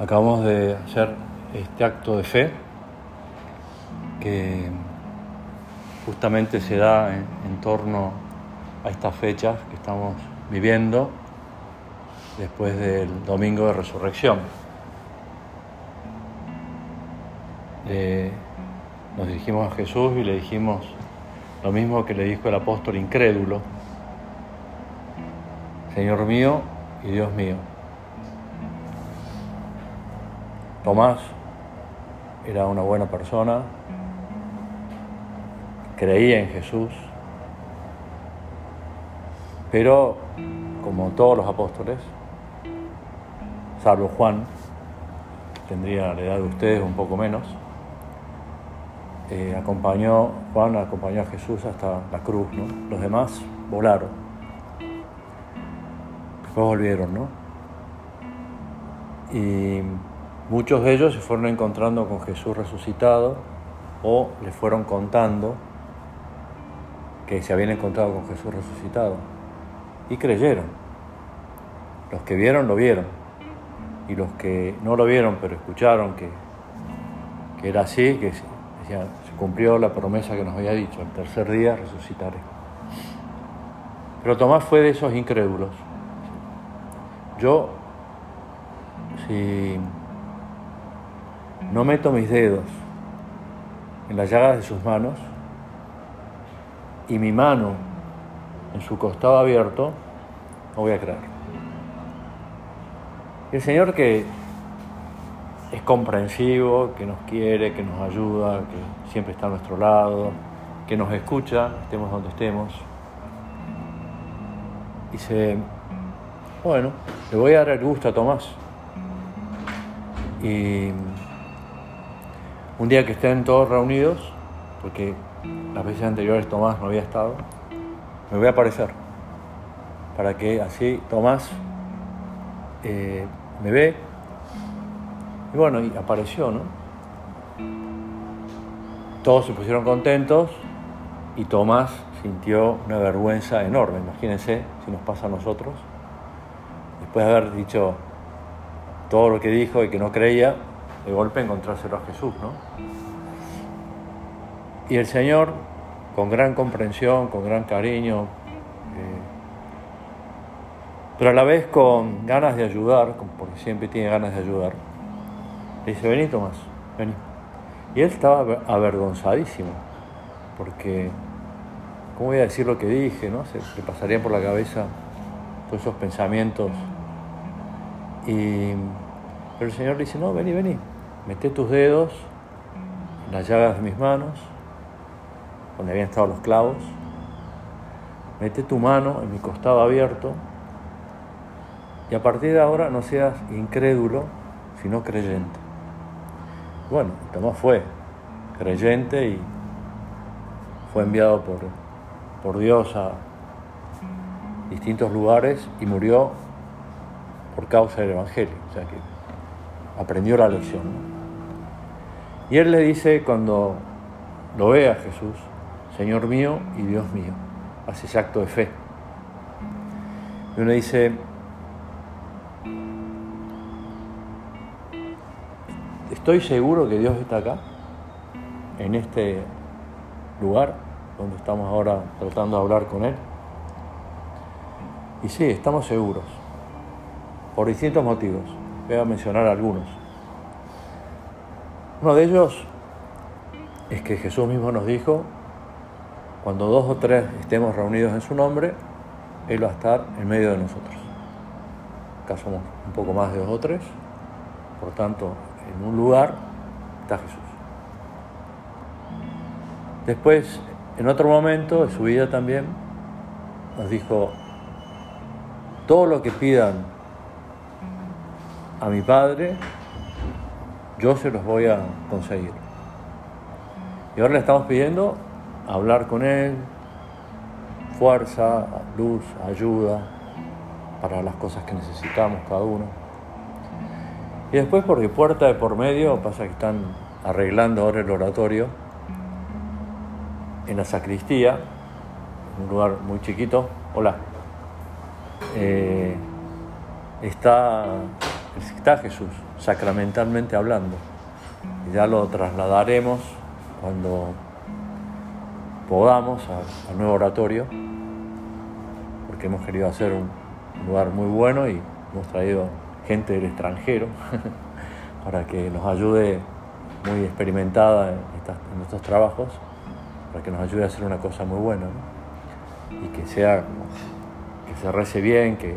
Acabamos de hacer este acto de fe que justamente se da en, torno a estas fechas que estamos viviendo después del domingo de resurrección. nos dirigimos a Jesús y le dijimos lo mismo que le dijo el apóstol incrédulo, Señor mío y Dios mío. Tomás era una buena persona, creía en Jesús, pero como todos los apóstoles, salvo Juan, tendría la edad de ustedes un poco menos, eh, acompañó, Juan acompañó a Jesús hasta la cruz, ¿no? Los demás volaron. Después volvieron, ¿no? Y Muchos de ellos se fueron encontrando con Jesús resucitado o le fueron contando que se habían encontrado con Jesús resucitado y creyeron. Los que vieron lo vieron y los que no lo vieron pero escucharon que, que era así, que se cumplió la promesa que nos había dicho, el tercer día resucitaré. Pero Tomás fue de esos incrédulos. Yo, si no meto mis dedos en las llagas de sus manos y mi mano en su costado abierto, no voy a creer. El Señor que es comprensivo, que nos quiere, que nos ayuda, que siempre está a nuestro lado, que nos escucha, estemos donde estemos. Dice, bueno, le voy a dar el gusto a Tomás. Y un día que estén todos reunidos, porque las veces anteriores Tomás no había estado, me voy a aparecer, para que así Tomás eh, me ve. Y bueno, y apareció, ¿no? Todos se pusieron contentos y Tomás sintió una vergüenza enorme. Imagínense si nos pasa a nosotros. Después de haber dicho todo lo que dijo y que no creía, de golpe encontrárselo a Jesús, ¿no? Y el Señor, con gran comprensión, con gran cariño, eh, pero a la vez con ganas de ayudar, porque siempre tiene ganas de ayudar, le dice, vení Tomás, vení. Y él estaba avergonzadísimo, porque, ¿cómo voy a decir lo que dije? ¿no? Se le pasarían por la cabeza todos esos pensamientos. Y, pero el Señor le dice, no, vení, vení, Mete tus dedos en las llagas de mis manos, donde habían estado los clavos. Mete tu mano en mi costado abierto. Y a partir de ahora no seas incrédulo, sino creyente. Bueno, Tomás fue creyente y fue enviado por, por Dios a distintos lugares y murió por causa del Evangelio. O sea que aprendió la lección. Y él le dice cuando lo ve a Jesús, Señor mío y Dios mío, hace ese acto de fe. Y uno dice, estoy seguro que Dios está acá, en este lugar donde estamos ahora tratando de hablar con Él. Y sí, estamos seguros, por distintos motivos. Voy a mencionar algunos. Uno de ellos es que Jesús mismo nos dijo, cuando dos o tres estemos reunidos en su nombre, Él va a estar en medio de nosotros. Acá somos un poco más de dos o tres, por tanto, en un lugar está Jesús. Después, en otro momento de su vida también, nos dijo, todo lo que pidan a mi Padre, yo se los voy a conseguir. Y ahora le estamos pidiendo hablar con Él, fuerza, luz, ayuda para las cosas que necesitamos cada uno. Y después porque puerta de por medio, pasa que están arreglando ahora el oratorio en la sacristía, un lugar muy chiquito. Hola. Eh, está, está Jesús sacramentalmente hablando. Y ya lo trasladaremos cuando podamos al nuevo oratorio, porque hemos querido hacer un lugar muy bueno y hemos traído gente del extranjero para que nos ayude muy experimentada en, estos trabajos, para que nos ayude a hacer una cosa muy buena y que sea que se rece bien, que,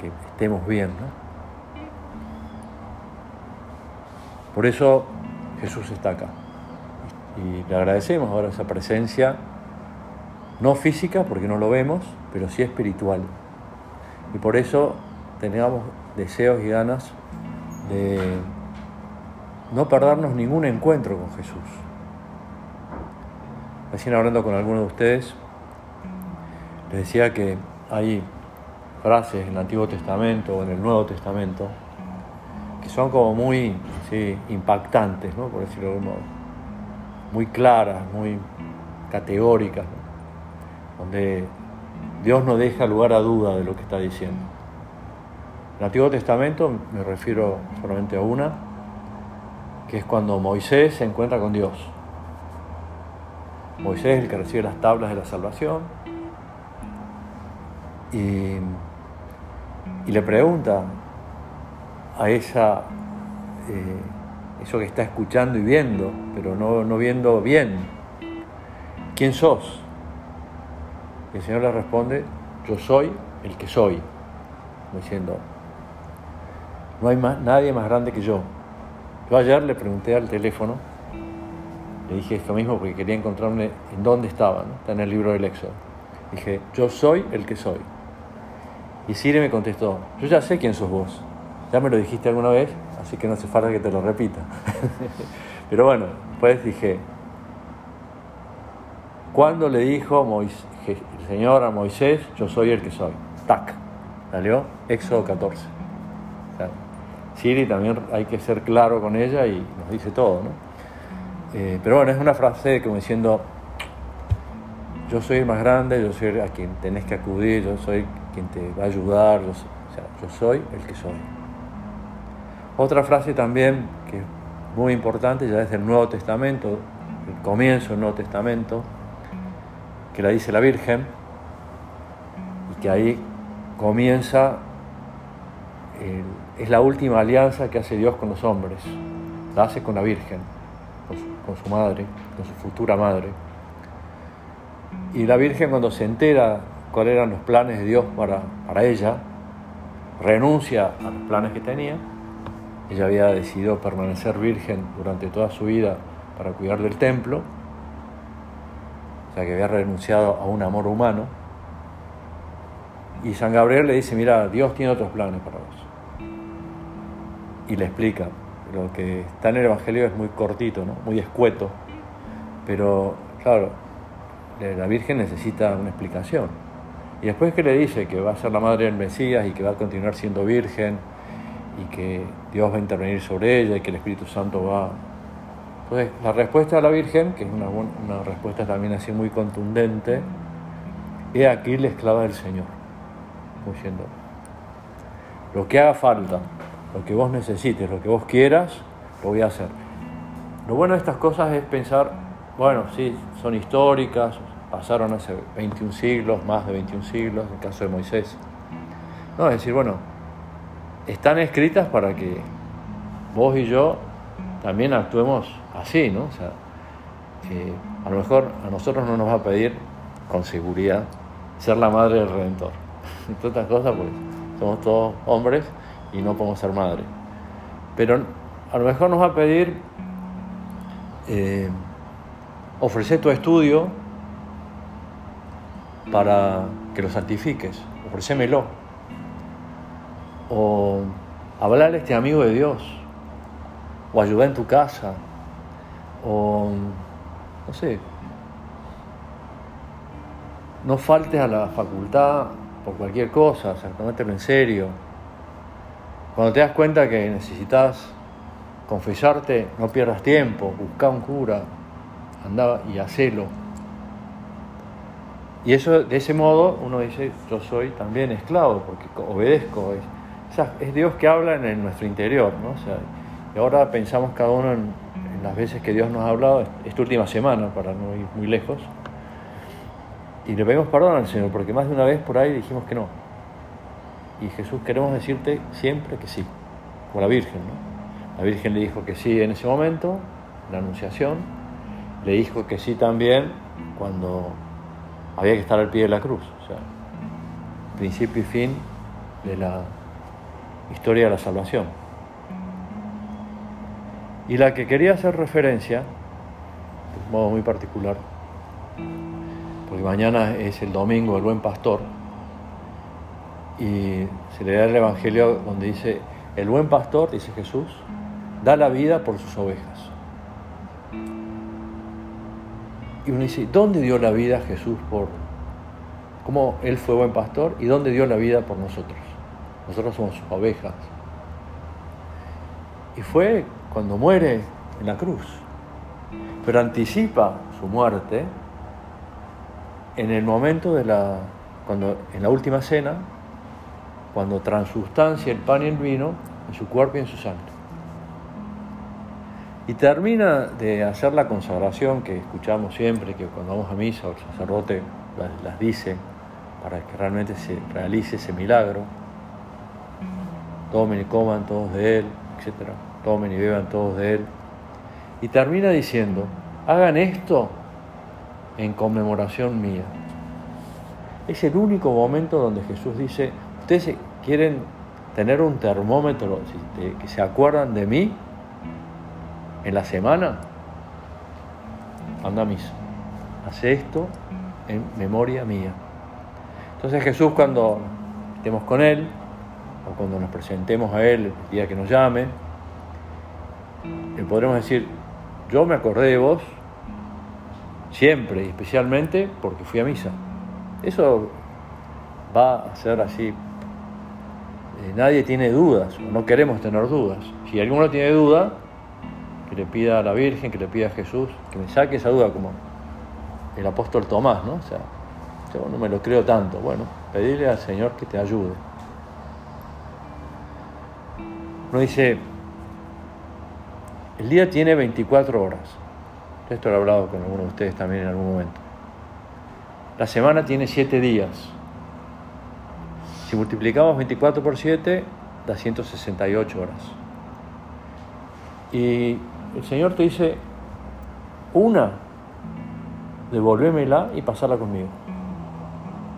que estemos bien. Por eso Jesús está acá. Y le agradecemos ahora esa presencia, no física porque no lo vemos, pero sí espiritual. Y por eso tenemos deseos y ganas de no perdernos ningún encuentro con Jesús. Recién hablando con algunos de ustedes, les decía que hay frases en el Antiguo Testamento o en el Nuevo Testamento que son como muy impactantes, por decirlo de algún modo, muy claras, muy categóricas, donde Dios no deja lugar a duda de lo que está diciendo. En el Antiguo Testamento me refiero solamente a una, que es cuando Moisés se encuentra con Dios. Moisés es el que recibe las tablas de la salvación y, le pregunta a esa, eh, eso que está escuchando y viendo, pero no, no viendo bien, ¿quién sos? Y el Señor le responde, yo soy el que soy, diciendo, no hay más, nadie más grande que yo. Yo ayer le pregunté al teléfono, le dije esto mismo porque quería encontrarme en dónde estaba, está en el libro del Éxodo. Dije, yo soy el que soy. Y Siri me contestó, yo ya sé quién sos vos, ya me lo dijiste alguna vez, así que no hace falta que te lo repita. Pero bueno, pues dije, ¿cuándo le dijo el Señor a Moisés, yo soy el que soy? Tac, salió Éxodo 14. Siri también hay que ser claro con ella y nos dice todo, ¿no? Eh, pero bueno, es una frase como diciendo, yo soy el más grande, yo soy a quien tenés que acudir, yo soy quien te va a ayudar, yo, yo soy el que soy. Otra frase también que es muy importante, ya desde el Nuevo Testamento, el comienzo del Nuevo Testamento, que la dice la Virgen, y que ahí comienza es la última alianza que hace Dios con los hombres. La hace con la Virgen, con su, madre, con su futura madre. Y la Virgen cuando se entera cuáles eran los planes de Dios para, para ella, renuncia a los planes que tenía. Ella había decidido permanecer virgen durante toda su vida para cuidar del templo, o sea que había renunciado a un amor humano. Y San Gabriel le dice, mira, Dios tiene otros planes para vos y le explica. Lo que está en el Evangelio es muy cortito, ¿no? muy escueto, pero claro, la Virgen necesita una explicación. Y después que le dice que va a ser la madre del Mesías y que va a continuar siendo virgen y que Dios va a intervenir sobre ella y que el Espíritu Santo va... Entonces, la respuesta de la Virgen, que es una, una respuesta también así muy contundente, he aquí la esclava del Señor, diciendo, lo que haga falta, lo que vos necesites, lo que vos quieras, lo voy a hacer. Lo bueno de estas cosas es pensar, bueno, sí, son históricas, pasaron hace 21 siglos, más de 21 siglos, en el caso de Moisés. No, es decir, bueno, están escritas para que vos y yo también actuemos así, ¿no? O sea, a lo mejor a nosotros no nos va a pedir con seguridad ser la madre del Redentor. Entre otras cosas, pues somos todos hombres y no podemos ser madre. Pero a lo mejor nos va a pedir eh, ofrecer tu estudio para que lo santifiques, ofrecémelo. O hablarle a este amigo de Dios, o ayudar en tu casa, o no sé, no faltes a la facultad por cualquier cosa, o sea, tomátelo en serio. Cuando te das cuenta que necesitas confesarte, no pierdas tiempo, busca un cura, anda y hacelo. Y eso, de ese modo, uno dice, yo soy también esclavo, porque obedezco, es Dios que habla en, nuestro interior, ¿no? O sea, y ahora pensamos cada uno en, en, las veces que Dios nos ha hablado, esta última semana, para no ir muy lejos, y le pedimos perdón al Señor, porque más de una vez por ahí dijimos que no. Y Jesús queremos decirte siempre que sí, como la Virgen, ¿no? La Virgen le dijo que sí en ese momento, la Anunciación, le dijo que sí también cuando había que estar al pie de la cruz, o sea, principio y fin de la historia de la salvación. Y la que quería hacer referencia, de modo muy particular, porque mañana es el domingo del buen pastor, y se le da el Evangelio donde dice, el buen pastor, dice Jesús, da la vida por sus ovejas. Y uno dice, ¿dónde dio la vida Jesús por... ¿Cómo Él fue buen pastor y dónde dio la vida por nosotros? Nosotros somos sus ovejas. Y fue cuando muere en la cruz. Pero anticipa su muerte en el momento de la, cuando, en la última cena, cuando transustancia el pan y el vino en su cuerpo y en su sangre. Y termina de hacer la consagración que escuchamos siempre, que cuando vamos a misa el sacerdote las, dice para que realmente se realice ese milagro. Tomen y coman todos de él, etc. Tomen y beban todos de él. Y termina diciendo, hagan esto en conmemoración mía. Es el único momento donde Jesús dice, ustedes quieren tener un termómetro, que se acuerdan de mí en la semana, anda a misa. Hace esto en memoria mía. Entonces Jesús cuando estemos con Él, o cuando nos presentemos a Él el día que nos llame, le podremos decir, yo me acordé de vos siempre y especialmente porque fui a misa. Eso va a ser así. Eh, nadie tiene dudas, no queremos tener dudas. Si alguno tiene duda, que le pida a la Virgen, que le pida a Jesús, que me saque esa duda como el apóstol Tomás, ¿no? O sea, yo no me lo creo tanto. Bueno, pedirle al Señor que te ayude. Uno dice, el día tiene 24 horas. Esto lo he hablado con alguno de ustedes también en algún momento. La semana tiene 7 días. Si multiplicamos 24 por 7, da 168 horas. Y el Señor te dice, una, devolvémela y pasarla conmigo.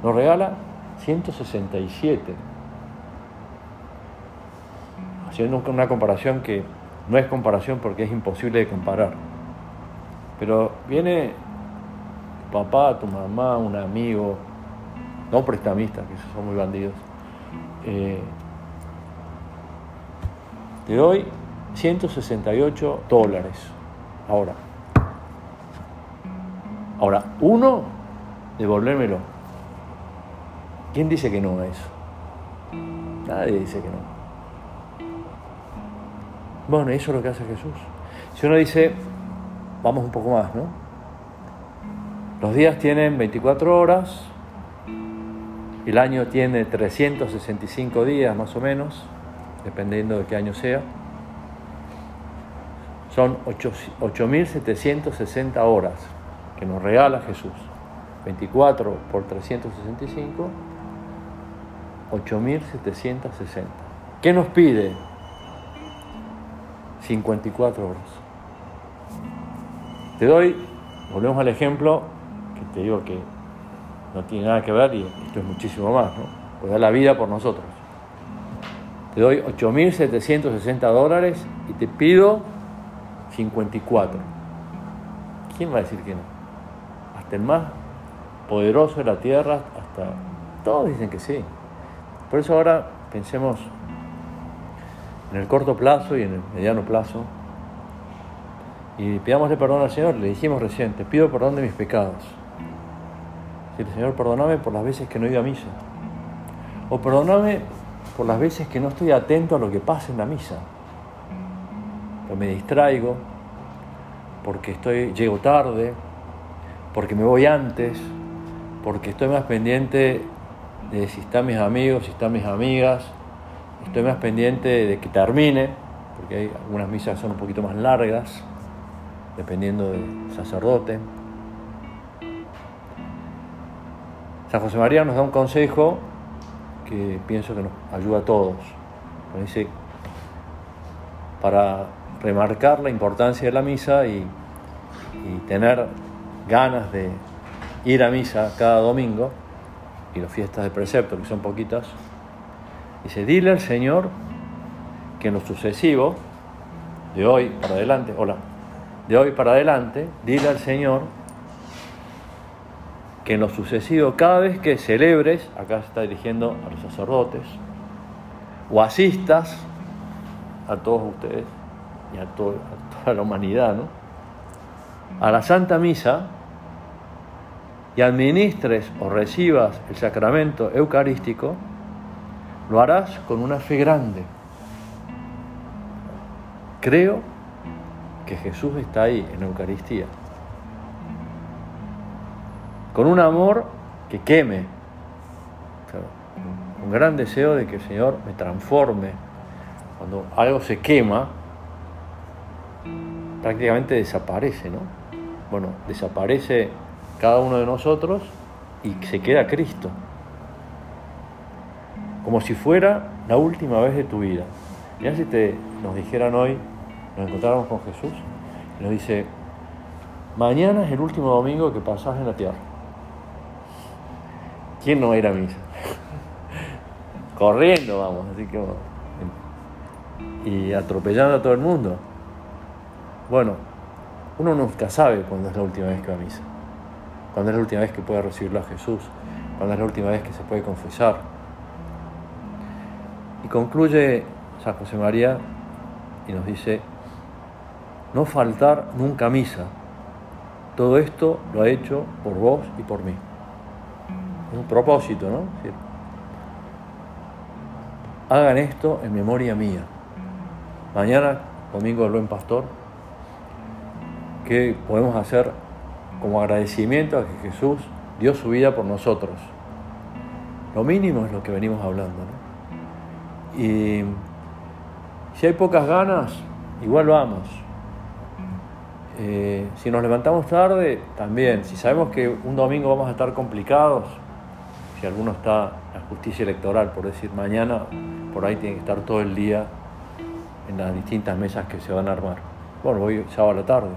Nos regala 167. Una comparación que no es comparación porque es imposible de comparar. Pero viene tu papá, tu mamá, un amigo, no prestamistas, que esos son muy bandidos. Eh, te doy 168 dólares. Ahora. Ahora, uno, devolvérmelo. ¿Quién dice que no es? Nadie dice que no. Bueno, eso es lo que hace Jesús. Si uno dice, vamos un poco más, ¿no? Los días tienen 24 horas, el año tiene 365 días más o menos, dependiendo de qué año sea son 8.760 horas que nos regala Jesús. 24 por 365, 8.760. ¿Qué nos pide? 54 horas. Te doy, volvemos al ejemplo, que te digo que no tiene nada que ver y esto es muchísimo más, ¿no? Pues da la vida por nosotros. Te doy 8.760 dólares y te pido 54. ¿Quién va a decir que no? Hasta el más poderoso de la tierra, hasta todos dicen que sí. Por eso ahora pensemos en el corto plazo y en el mediano plazo y pidámosle perdón al Señor. Le dijimos recién, pido perdón de mis pecados. Señor, perdóname por las veces que no he ido a misa. O perdóname por las veces que no estoy atento a lo que pasa en la misa me distraigo, porque estoy, llego tarde, porque me voy antes, porque estoy más pendiente de si están mis amigos, si están mis amigas, estoy más pendiente de que termine, porque hay algunas misas que son un poquito más largas, dependiendo del sacerdote. San José María nos da un consejo que pienso que nos ayuda a todos. Dice, para remarcar la importancia de la misa y, y tener ganas de ir a misa cada domingo, y las fiestas de precepto, que son poquitas, dice, dile al Señor que en lo sucesivo, de hoy para adelante, hola, de hoy para adelante, dile al Señor que en lo sucesivo, cada vez que celebres, acá se está dirigiendo a los sacerdotes, o asistas a todos ustedes y a, a toda la humanidad, ¿no? a la Santa Misa y administres o recibas el sacramento eucarístico, lo harás con una fe grande. Creo que Jesús está ahí en la Eucaristía con un amor que queme, un gran deseo de que el Señor me transforme. Cuando algo se quema, prácticamente desaparece, ¿no? Bueno, desaparece cada uno de nosotros y se queda Cristo. Como si fuera la última vez de tu vida. Ya si te, nos dijeran hoy, nos encontráramos con Jesús, y nos dice, mañana es el último domingo que pasás en la tierra. ¿Quién no va a ir a misa? Corriendo, vamos, así que Y atropellando a todo el mundo. Bueno, uno nunca sabe cuándo es la última vez que va a misa. Cuándo es la última vez que puede recibirlo a Jesús. Cuándo es la última vez que se puede confesar. Y concluye San José María y nos dice, no faltar nunca misa. Todo esto lo ha hecho por vos y por mí un propósito, ¿no? hagan esto en memoria mía. Mañana, domingo del buen pastor, ¿qué podemos hacer como agradecimiento a que Jesús dio su vida por nosotros? Lo mínimo es lo que venimos hablando, ¿no? Y si hay pocas ganas, igual vamos. Eh, si nos levantamos tarde, también. Si sabemos que un domingo vamos a estar complicados, si alguno está en la justicia electoral, por decir mañana, por ahí tiene que estar todo el día en las distintas mesas que se van a armar. Bueno, voy sábado a la tarde.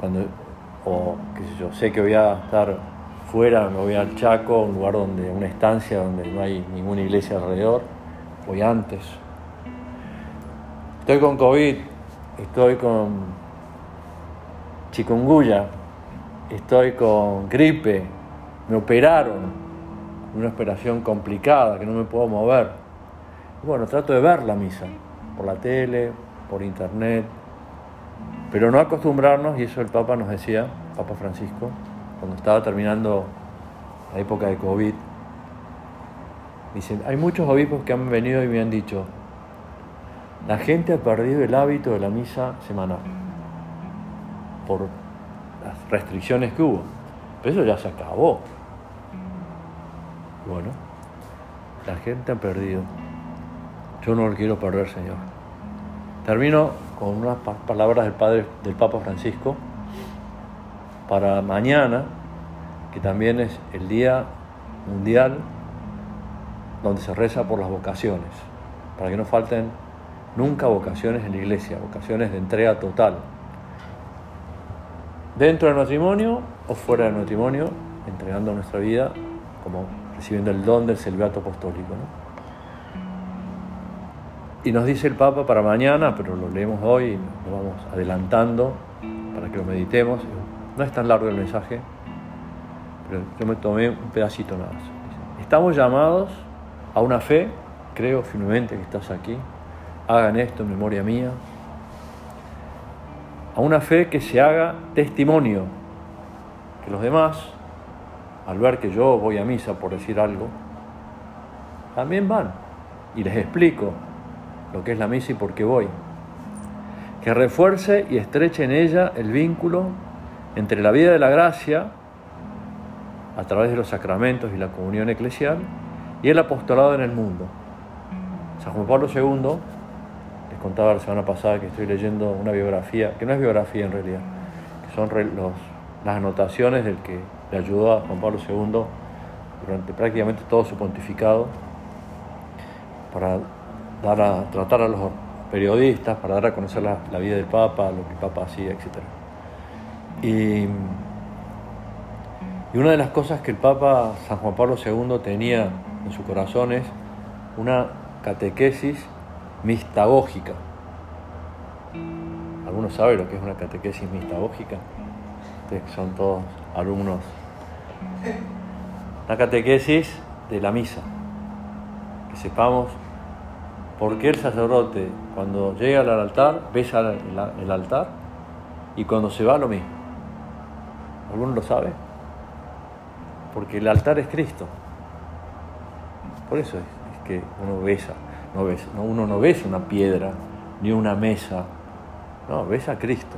Cuando, o qué sé yo, sé que voy a estar fuera, me voy al Chaco, un lugar donde, una estancia donde no hay ninguna iglesia alrededor, voy antes. Estoy con COVID, estoy con chikungunya, estoy con gripe, me operaron, una operación complicada, que no me puedo mover. bueno, trato de ver la misa, por la tele, por internet, pero no acostumbrarnos, y eso el Papa nos decía, Papa Francisco, cuando estaba terminando la época de COVID, dicen, hay muchos obispos que han venido y me han dicho, la gente ha perdido el hábito de la misa semanal por las restricciones que hubo. Pero eso ya se acabó. Bueno, la gente ha perdido. Yo no lo quiero perder, Señor. Termino con unas palabras del Padre, del Papa Francisco, para mañana, que también es el Día Mundial donde se reza por las vocaciones, para que no falten nunca vocaciones en la iglesia, vocaciones de entrega total. Dentro del matrimonio o fuera del matrimonio, entregando nuestra vida como recibiendo el don del celibato apostólico. Y nos dice el Papa para mañana, pero lo leemos hoy, lo vamos adelantando para que lo meditemos. No es tan largo el mensaje, pero yo me tomé un pedacito nada más. Estamos llamados a una fe, creo firmemente que estás aquí, hagan esto en memoria mía, a una fe que se haga testimonio, que los demás al ver que yo voy a misa por decir algo, también van y les explico lo que es la misa y por qué voy. Que refuerce y estreche en ella el vínculo entre la vida de la gracia, a través de los sacramentos y la comunión eclesial, y el apostolado en el mundo. San Juan Pablo II, les contaba la semana pasada que estoy leyendo una biografía, que no es biografía en realidad, que son las anotaciones del que le ayudó a Juan Pablo II durante prácticamente todo su pontificado para tratar a los periodistas, para dar a conocer la, la vida del Papa, lo que el Papa hacía, etc. Y una de las cosas que el Papa San Juan Pablo II tenía en su corazón es una catequesis mistagógica. ¿Algunos saben lo que es una catequesis mistagógica? Ustedes son todos alumnos. La catequesis de la misa. Que sepamos por qué el sacerdote cuando llega al altar besa el altar y cuando se va lo mismo. ¿Alguno lo sabe? porque el altar es Cristo. Por eso es, que uno besa, no besa, uno no besa una piedra ni una mesa, no, besa a Cristo,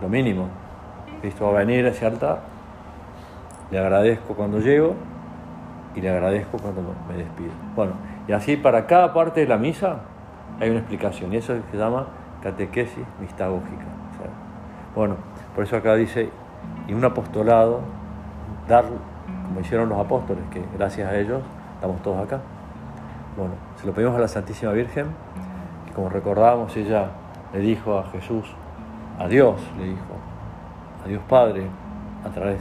lo mínimo. Cristo va a venir a ese altar, le agradezco cuando llego y le agradezco cuando me despido. Bueno, y así para cada parte de la misa hay una explicación, y eso es se llama catequesis mistagógica. bueno, por eso acá dice, y un apostolado, dar como hicieron los apóstoles, que gracias a ellos estamos todos acá. Bueno, se lo pedimos a la Santísima Virgen, que como recordábamos, ella le dijo a Jesús, a Dios le dijo, a Dios Padre, a través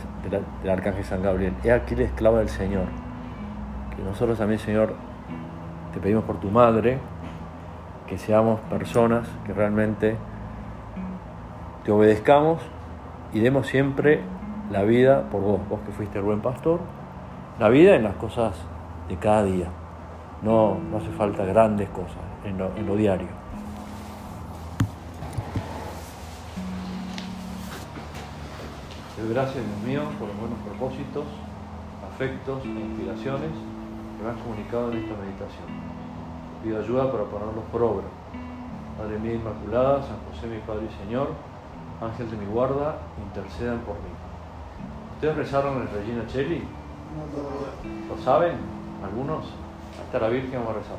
del Arcángel San Gabriel, he aquí la esclava del Señor. Que nosotros también, Señor, te pedimos por tu madre, que seamos personas que realmente te obedezcamos y demos siempre la vida por vos, vos que fuiste el buen pastor, la vida en las cosas de cada día. No, no hace falta grandes cosas en lo, en lo diario. gracias, Dios mío, por los buenos propósitos, afectos e inspiraciones que me han comunicado en esta meditación. pido ayuda para ponerlos por obra. Madre mía Inmaculada, San José mi Padre y Señor, Ángel de mi guarda, intercedan por mí. ¿Ustedes rezaron el Regina Cheli? ¿Lo saben? ¿Algunos? Hasta la Virgen vamos a rezar.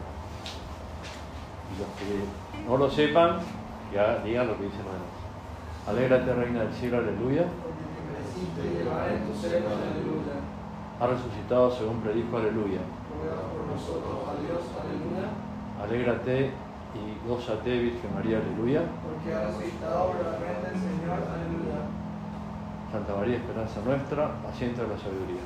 Y los que no lo sepan, ya digan lo que dicen los demás. Alégrate, Reina del Cielo, aleluya. Ha resucitado según predijo, aleluya. Alégrate y gózate, Virgen María, aleluya. Porque ha resucitado verdaderamente el Señor, aleluya. Santa María, esperanza nuestra, paciente de la sabiduría.